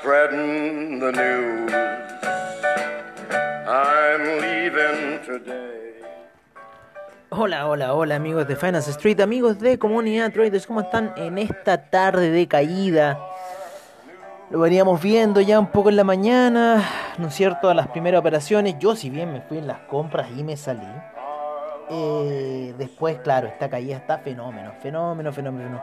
spreading the news. I'm leaving today. Hola, hola, hola amigos de Finance Street, amigos de Comunidad Traders, ¿cómo están en esta tarde de caída? Lo veníamos viendo ya un poco en la mañana, ¿no es cierto? A las primeras operaciones, yo si bien me fui en las compras y me salí, eh, después, claro, esta caída está fenómeno, fenómeno, fenómeno.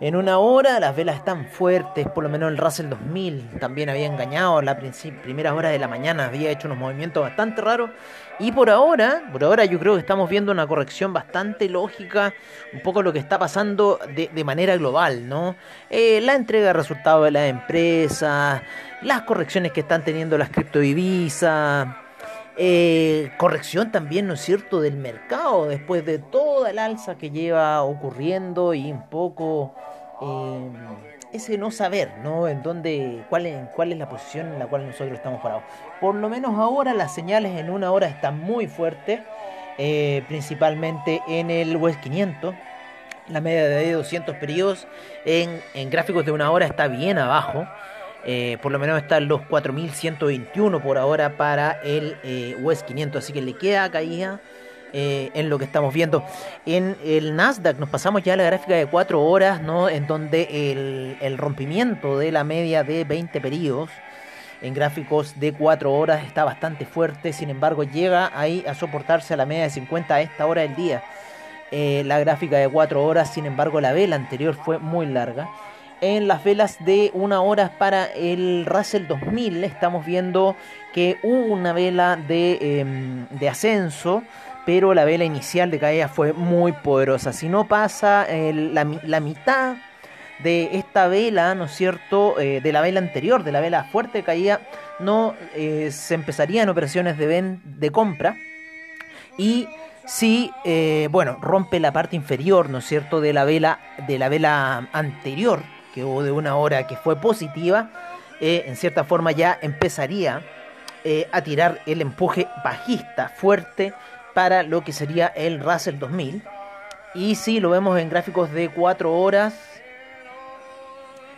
En una hora las velas están fuertes, por lo menos el Russell 2000 también había engañado, la primera hora de la mañana había hecho unos movimientos bastante raros y por ahora, por ahora yo creo que estamos viendo una corrección bastante lógica, un poco lo que está pasando de, manera global, ¿no? Eh, la entrega de resultados de las empresas, las correcciones que están teniendo las criptodivisas, eh, corrección también, ¿no es cierto?, del mercado después de toda el alza que lleva ocurriendo y un poco eh, ese no saber, ¿no? En dónde, cuál es, cuál es la posición en la cual nosotros estamos parados. Por lo menos ahora las señales en una hora están muy fuertes, eh, principalmente en el West 500. La media de 200 periodos en, en gráficos de una hora está bien abajo. Eh, por lo menos están los 4121 por ahora para el eh, West 500, así que le queda caída eh, en lo que estamos viendo. En el Nasdaq nos pasamos ya a la gráfica de 4 horas, ¿no? en donde el, el rompimiento de la media de 20 periodos en gráficos de 4 horas está bastante fuerte, sin embargo llega ahí a soportarse a la media de 50 a esta hora del día. la gráfica de 4 horas, sin embargo la vela anterior fue muy larga en las velas de una hora para el Russell 2000 estamos viendo que hubo una vela de, em, de ascenso pero la vela inicial de caída fue muy poderosa si no pasa la, mitad de esta vela, ¿no es cierto? Eh, de la vela anterior, de la vela fuerte de caída, no eh, se empezarían operaciones de, de compra. Y si, eh, bueno, rompe la parte inferior, ¿no es cierto?, de la vela, de la vela anterior, que hubo de una hora que fue positiva, eh, en cierta forma ya empezaría eh, a tirar el empuje bajista fuerte para lo que sería el Russell 2000. Y si lo vemos en gráficos de 4 horas,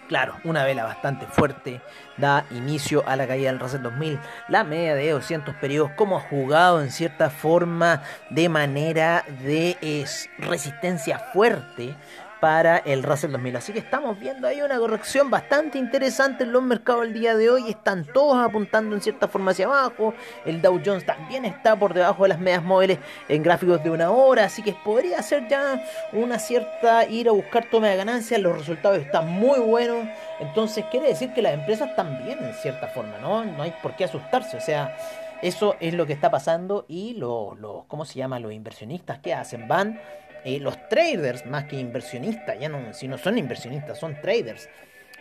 claro, una vela bastante fuerte da inicio a la caída del Russell 2000. La media de 200 periodos, como ha jugado en cierta forma de manera de resistencia fuerte para el Russell 2000. Así que estamos viendo ahí una corrección bastante interesante en los mercados el día de hoy. Están todos apuntando en cierta forma hacia abajo. El Dow Jones también está por debajo de las medias móviles en gráficos de una hora. Así que podría ser ya una cierta ir a buscar toma de ganancias. Los resultados están muy buenos. Entonces quiere decir que las empresas bien en cierta forma, ¿no? No hay por qué asustarse. O sea, eso es lo que está pasando y los, los ¿cómo se llama? Los inversionistas que hacen van eh, los traders, más que inversionistas, ya no, si no son inversionistas, son traders,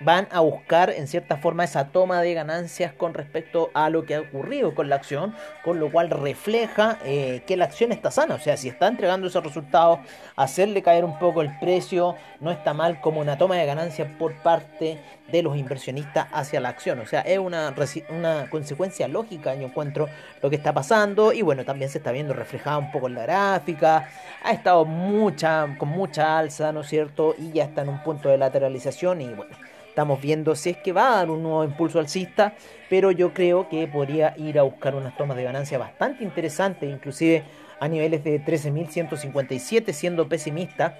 van a buscar en cierta forma esa toma de ganancias con respecto a lo que ha ocurrido con la acción, con lo cual refleja eh, que la acción está sana, o sea, si está entregando esos resultados, hacerle caer un poco el precio no está mal como una toma de ganancias por parte de los inversionistas hacia la acción, o sea, es una, una consecuencia lógica, yo encuentro lo que está pasando. Y bueno, también se está viendo reflejada un poco en la gráfica, ha estado mucha, con mucha alza, ¿no es cierto? Y ya está en un punto de lateralización y bueno Estamos viendo si es que va a dar un nuevo impulso alcista, pero yo creo que podría ir a buscar unas tomas de ganancia bastante interesantes, inclusive a niveles de 13.157, siendo pesimista.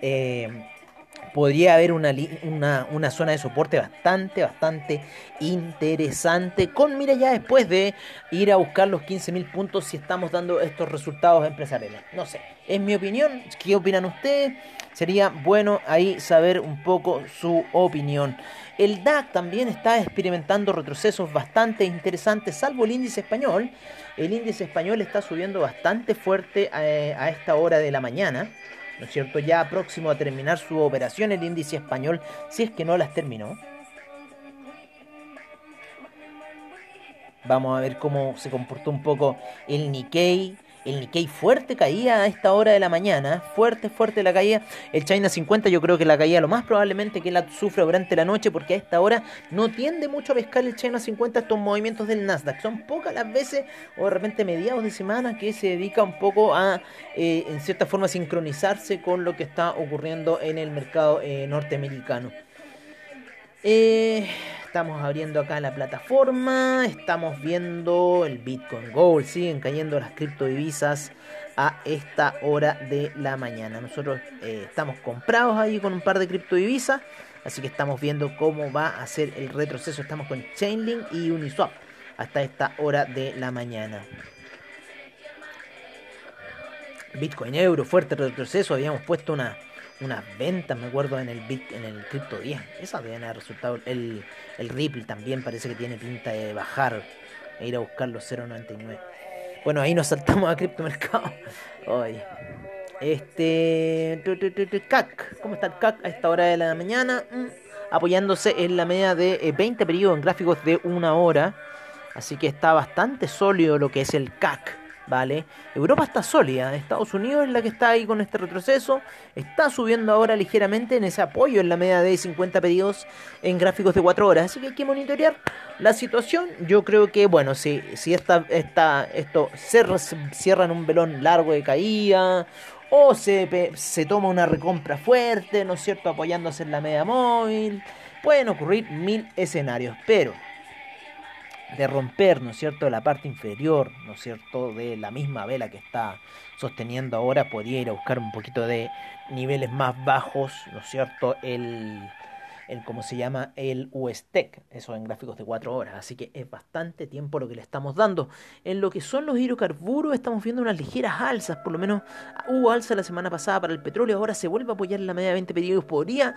Eh, podría haber una, una, zona de soporte bastante, bastante interesante. Con mira ya después de ir a buscar los 15.000 puntos si estamos dando estos resultados empresariales. No sé, es mi opinión. ¿Qué opinan ustedes? Sería bueno ahí saber un poco su opinión. El DAC también está experimentando retrocesos bastante interesantes, salvo el índice español. El índice español está subiendo bastante fuerte eh, a esta hora de la mañana. ¿No es cierto? Ya próximo a terminar su operación el índice español, si es que no las terminó. Vamos a ver cómo se comportó un poco el Nikkei, el Nikkei fuerte caía a esta hora de la mañana. Fuerte, fuerte la caída. El China 50 yo creo que la caída lo más probablemente que la sufre durante la noche porque a esta hora no tiende mucho a pescar el China 50 estos movimientos del Nasdaq. Son pocas las veces o de repente mediados de semana que se dedica un poco a eh, en cierta forma sincronizarse con lo que está ocurriendo en el mercado eh, norteamericano. Eh, estamos abriendo acá la plataforma, estamos viendo el Bitcoin Gold, siguen cayendo las criptodivisas a esta hora de la mañana. Nosotros eh, estamos comprados ahí con un par de criptodivisas, así que estamos viendo cómo va a ser el retroceso. Estamos con Chainlink y Uniswap hasta esta hora de la mañana. Bitcoin Euro, fuerte retroceso, habíamos puesto una unas ventas, me acuerdo, en el Bit, en el Crypto 10. Esa deben haber resultado. El, el Ripple también parece que tiene pinta de bajar e ir a buscar los 0.99. Bueno, ahí nos saltamos a criptomercado. Hoy. Este. CAC. ¿Cómo está el CAC a esta hora de la mañana? Mm, apoyándose en la media de 20 eh, periodos en gráficos de una hora. Así que está bastante sólido lo que es el CAC. ¿Vale? Europa está sólida, Estados Unidos es la que está ahí con este retroceso, está subiendo ahora ligeramente en ese apoyo en la media de 50 pedidos en gráficos de 4 horas, así que hay que monitorear la situación. Yo creo que, bueno, si, si esta, esta, esto cierra, cierra en un velón largo de caída o se, se toma una recompra fuerte, ¿no es cierto?, apoyándose en la media móvil, pueden ocurrir mil escenarios, pero de romper, ¿no es cierto?, la parte inferior, ¿no es cierto?, de la misma vela que está sosteniendo ahora, podría ir a buscar un poquito de niveles más bajos, ¿no es cierto?, el, el cómo se llama el USTEC, eso en gráficos de 4 horas, así que es bastante tiempo lo que le estamos dando. En lo que son los hidrocarburos estamos viendo unas ligeras alzas, por lo menos hubo alza la semana pasada para el petróleo, ahora se vuelve a apoyar en la media de 20 periodos, podría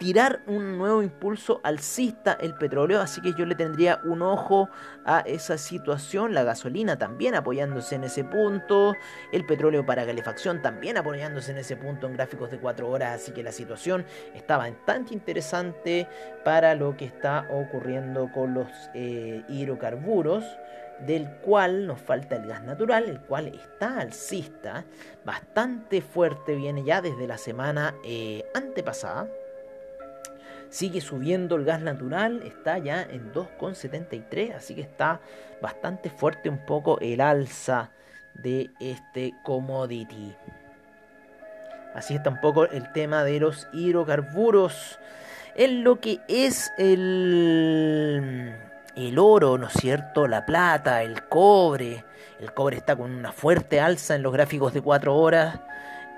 tirar un nuevo impulso alcista el petróleo, así que yo le tendría un ojo a esa situación, la gasolina también apoyándose en ese punto, el petróleo para calefacción también apoyándose en ese punto en gráficos de 4 horas, así que la situación está bastante interesante para lo que está ocurriendo con los eh, hidrocarburos del cual nos falta el gas natural, el cual está alcista, bastante fuerte, viene ya desde la semana eh, antepasada. Sigue subiendo el gas natural, está ya en 2,73, así que está bastante fuerte un poco el alza de este commodity. Así está un poco el tema de los hidrocarburos en lo que es el, el oro, ¿no es cierto? La plata, el cobre. El cobre está con una fuerte alza en los gráficos de 4 horas.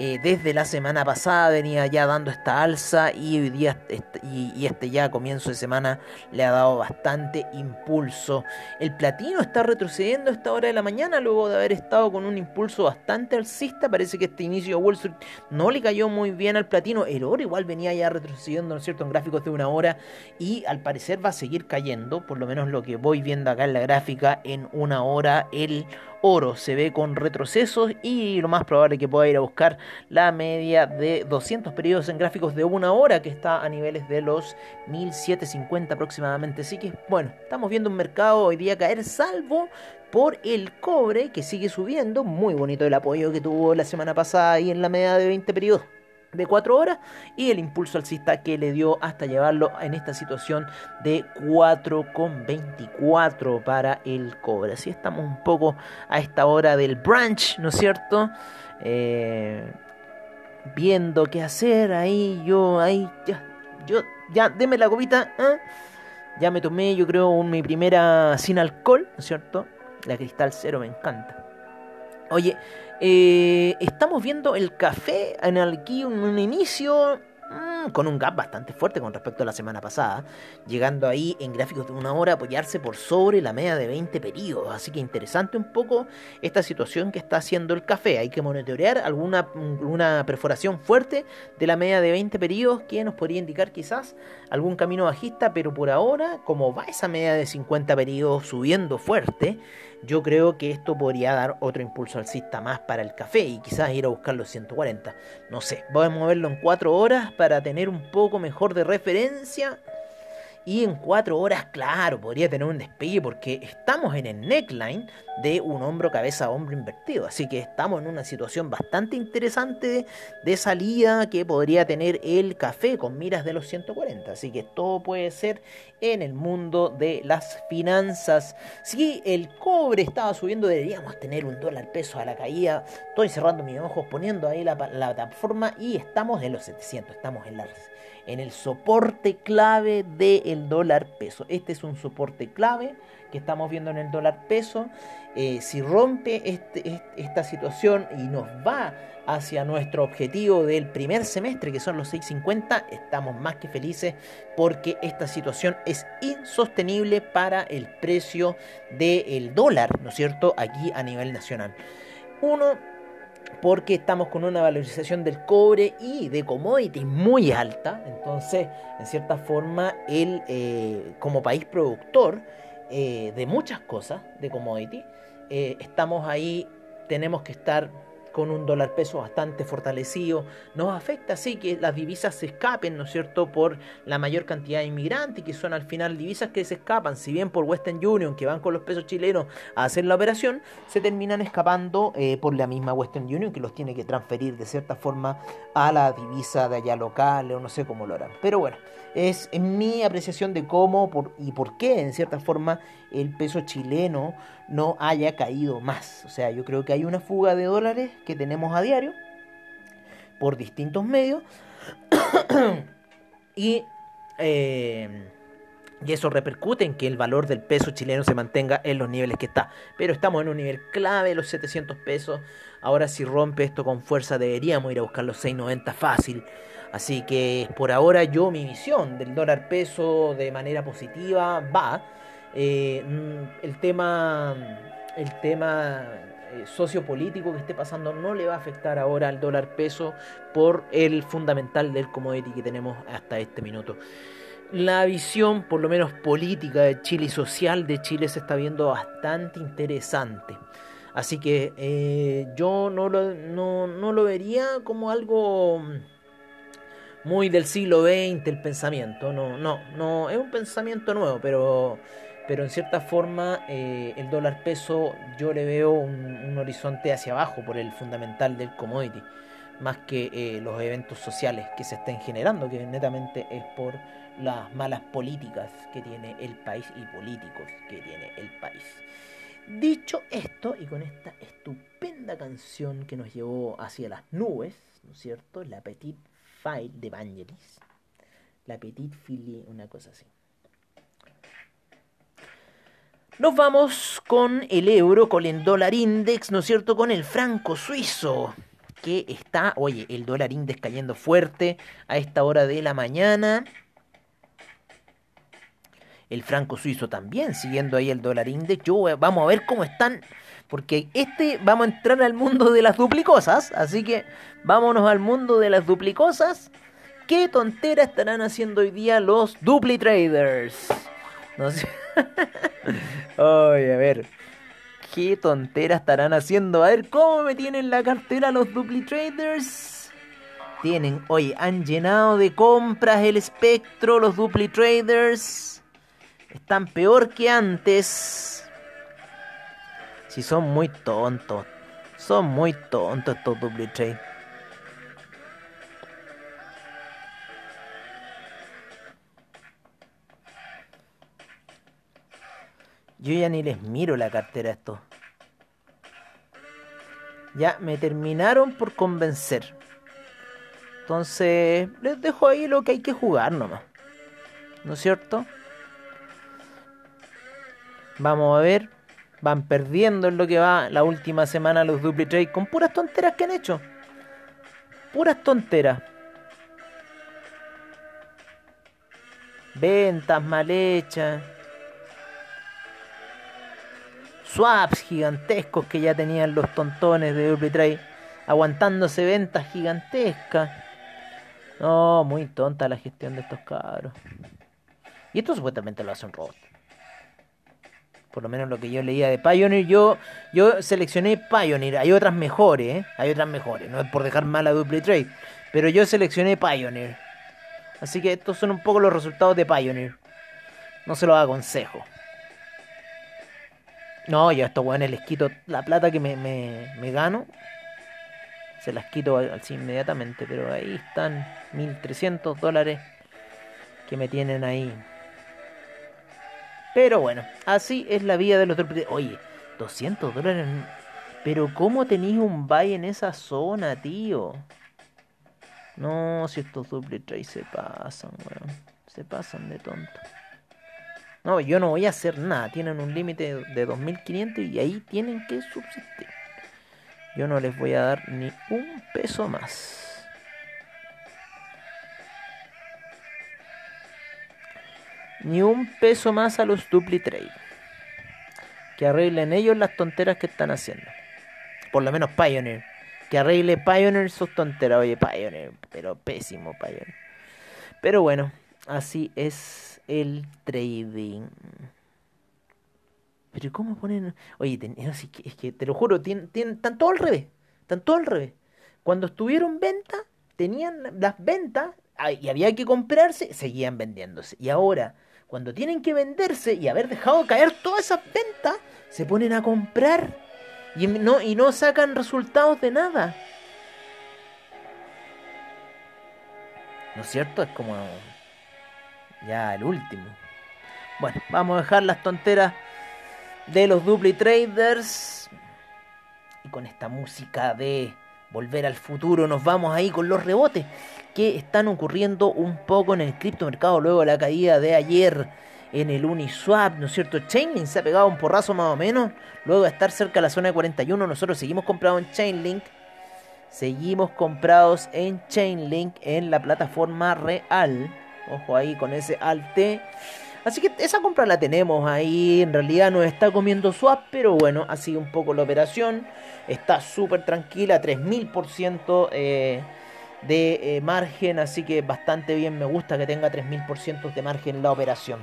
Eh, desde la semana pasada venía ya dando esta alza y hoy día este, y, este ya comienzo de semana le ha dado bastante impulso. El platino está retrocediendo a esta hora de la mañana luego de haber estado con un impulso bastante alcista. Parece que este inicio de Wall Street no le cayó muy bien al platino. El oro igual venía ya retrocediendo, ¿no es cierto?, en gráficos de una hora y al parecer va a seguir cayendo, por lo menos lo que voy viendo acá en la gráfica en una hora el oro se ve con retrocesos y lo más probable que pueda ir a buscar la media de 200 periodos en gráficos de una hora que está a niveles de los 1750 aproximadamente. Así que bueno, estamos viendo un mercado hoy día caer salvo por el cobre que sigue subiendo. Muy bonito el apoyo que tuvo la semana pasada y en la media de 20 periodos de 4 horas y el impulso alcista que le dio hasta llevarlo en esta situación de 4,24 para el cobre. Así estamos un poco a esta hora del branch, ¿no es cierto? Eh, viendo qué hacer ahí, yo ahí, ya, yo, ya, deme la copita, ¿eh? ya me tomé yo creo mi primera sin alcohol, ¿no es cierto? La cristal cero me encanta. Oye, eh, estamos viendo el café en aquí un, un inicio mm, con un gap bastante fuerte con respecto a la semana pasada, llegando ahí en gráficos de una hora a apoyarse por sobre la media de 20 periodos. Así que interesante un poco esta situación que está haciendo el café. Hay que monitorear alguna una perforación fuerte de la media de 20 periodos que nos podría indicar quizás algún camino bajista, pero por ahora, como va esa media de 50 periodos subiendo fuerte, yo creo que esto podría dar otro impulso alcista más para el café y quizás ir a buscar los 140. No sé, voy a moverlo en 4 horas para tener un poco mejor de referencia y en 4 horas, claro, podría tener un despegue porque estamos en el neckline de un hombro cabeza a hombro invertido. Así que estamos en una situación bastante interesante de salida que podría tener el café con miras de los 140. Así que todo puede ser en el mundo de las finanzas. Si el cobre estaba subiendo, deberíamos tener un dólar peso a la caída. Estoy cerrando mis ojos, poniendo ahí la, la plataforma y estamos en los 700. Estamos en, la, en el soporte clave del el dólar peso. Este es un soporte clave que estamos viendo en el dólar peso. Eh, si rompe este, esta situación y nos va hacia nuestro objetivo del primer semestre, que son los 6.50, estamos más que felices porque esta situación es insostenible para el precio del dólar, ¿no es cierto?, aquí a nivel nacional. Uno, porque estamos con una valorización del cobre y de commodities muy alta, entonces, en cierta forma, él, eh, como país productor eh, de muchas cosas, de commodities, eh, estamos ahí, tenemos que estar con un dólar peso bastante fortalecido, nos afecta así que las divisas se escapen, ¿no es cierto?, por la mayor cantidad de inmigrantes, que son al final divisas que se escapan, si bien por Western Union, que van con los pesos chilenos a hacer la operación, se terminan escapando eh, por la misma Western Union, que los tiene que transferir de cierta forma a la divisa de allá local, o no sé cómo lo harán. Pero bueno, es en mi apreciación de cómo por, y por qué, en cierta forma, el peso chileno no haya caído más. O sea, yo creo que hay una fuga de dólares que tenemos a diario por distintos medios y, eh, y eso repercute en que el valor del peso chileno se mantenga en los niveles que está. Pero estamos en un nivel clave, los 700 pesos. Ahora si rompe esto con fuerza deberíamos ir a buscar los 690 fácil. Así que por ahora yo mi visión del dólar peso de manera positiva va. Eh, mm, el tema, el tema eh, sociopolítico que esté pasando no le va a afectar ahora al dólar peso por el fundamental del commodity que tenemos hasta este minuto. La visión, por lo menos política de Chile y social de Chile se está viendo bastante interesante. Así que eh, yo no lo, no, no lo vería como algo muy del siglo XX el pensamiento. No, no, no, es un pensamiento nuevo, pero pero en cierta forma eh, el dólar peso yo le veo un, horizonte hacia abajo por el fundamental del commodity, más que eh, los eventos sociales que se estén generando, que netamente es por las malas políticas que tiene el país y políticos que tiene el país. Dicho esto, y con esta estupenda canción que nos llevó hacia las nubes, ¿no es cierto? La Petite File de Vangelis. La Petite Fille, una cosa así. Nos vamos con el euro, con el dólar index, ¿no es cierto? Con el franco suizo, que está, oye, el dólar index cayendo fuerte a esta hora de la mañana. El franco suizo también, siguiendo ahí el dólar index. Yo, vamos a ver cómo están, porque este, vamos a entrar al mundo de las duplicosas, así que vámonos al mundo de las duplicosas. ¿Qué tontera estarán haciendo hoy día los dupli traders? No sé. Oye, a ver. ¿Qué tontera estarán haciendo? A ver, ¿cómo me tienen la cartera los Dupli Traders? Tienen, oye, han llenado de compras el espectro los Dupli Traders. Están peor que antes. Si son muy tontos. Son muy tontos estos Dupli Yo ya ni les miro la cartera a esto. Ya me terminaron por convencer. Entonces, les dejo ahí lo que hay que jugar nomás. ¿No es cierto? Vamos a ver. Van perdiendo en lo que va la última semana los dupli trade con puras tonteras que han hecho. Puras tonteras. Ventas mal hechas swaps gigantescos que ya tenían los tontones de Trade aguantándose ventas gigantescas. No, muy tonta la gestión de estos cabros. Y esto supuestamente lo hace un robot. Por lo menos lo que yo leía de Pioneer, yo, yo seleccioné Pioneer. Hay otras mejores, ¿eh? Hay otras mejores. No es por dejar mal a Trade. Pero yo seleccioné Pioneer. Así que estos son un poco los resultados de Pioneer. No se los aconsejo. No, yo a estos weones les quito la plata que me, me, gano. Se las quito así inmediatamente. Pero ahí están 1300 dólares que me tienen ahí. Pero bueno, así es la vida de los Oye, 200 dólares. Pero ¿cómo tenéis un buy en esa zona, tío? No, si estos double trades se pasan, weón. Se pasan de tonto. No, yo no voy a hacer nada. Tienen un límite de 2.500 y ahí tienen que subsistir. Yo no les voy a dar ni un peso más. Ni un peso más a los dupli trade. Que arreglen ellos las tonteras que están haciendo. Por lo menos Pioneer. Que arregle Pioneer sus tonteras. Oye, Pioneer. Pero pésimo Pioneer. Pero bueno, así es el trading. Pero ¿cómo ponen...? Oye, es que te lo juro, tienen, están todo al revés. Están al revés. Cuando estuvieron en venta, tenían las ventas y había que comprarse, seguían vendiéndose. Y ahora, cuando tienen que venderse y haber dejado caer todas esas ventas, se ponen a comprar y no, y no sacan resultados de nada. ¿No es cierto? Es como ya el último. Bueno, vamos a dejar las tonteras de los dupli traders. Y con esta música de volver al futuro nos vamos ahí con los rebotes que están ocurriendo un poco en el criptomercado luego de la caída de ayer en el Uniswap, ¿no es cierto? Chainlink se ha pegado un porrazo más o menos. Luego de estar cerca de la zona de 41, nosotros seguimos comprados en Chainlink. Seguimos comprados en Chainlink en la plataforma real. Ojo ahí con ese alt. Así que esa compra la tenemos ahí. En realidad no está comiendo swap, pero bueno, ha sido un poco la operación. Está súper tranquila, 3000% eh, de eh, margen. Así que bastante bien. Me gusta que tenga 3000% de margen la operación.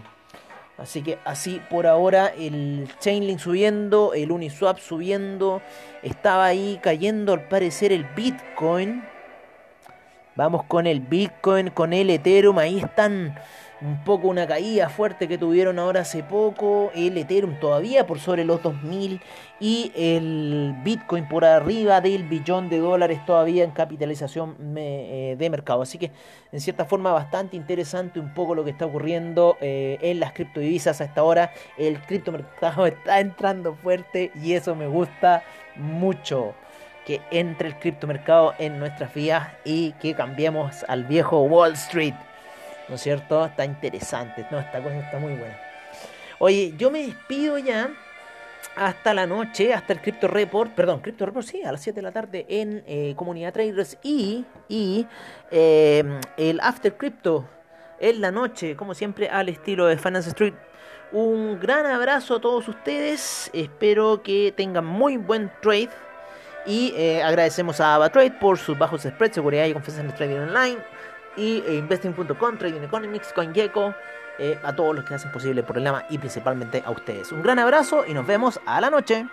Así que así por ahora el Chainlink subiendo, el Uniswap subiendo. Estaba ahí cayendo al parecer el Bitcoin. Vamos con el Bitcoin, con el Ethereum. Ahí están un poco una caída fuerte que tuvieron ahora hace poco. El Ethereum todavía por sobre los 2000 y el Bitcoin por arriba del billón de dólares todavía en capitalización eh, de mercado. Así que en cierta forma bastante interesante un poco lo que está ocurriendo eh, en las criptodivisas hasta ahora. El criptomercado está entrando fuerte y eso me gusta mucho que entre el criptomercado en nuestras vidas y que cambiemos al viejo Wall Street. ¿No es cierto? Está interesante. No, esta cosa está muy buena. Oye, yo me despido ya hasta la noche, hasta el Crypto Report, perdón, Crypto Report sí, a las 7 de la tarde en eh, Comunidad Traders y, y em, el After Crypto en la noche, como siempre, al estilo de Finance Street. Un gran abrazo a todos ustedes, espero que tengan muy buen trade y eh, agradecemos a AvaTrade por sus bajos spreads, seguridad y confianza en el trading online. Y eh, investing.com, Trading Economics, CoinGecko, eh, a todos los que hacen posible el programa y principalmente a ustedes. Un gran abrazo y nos vemos a la noche.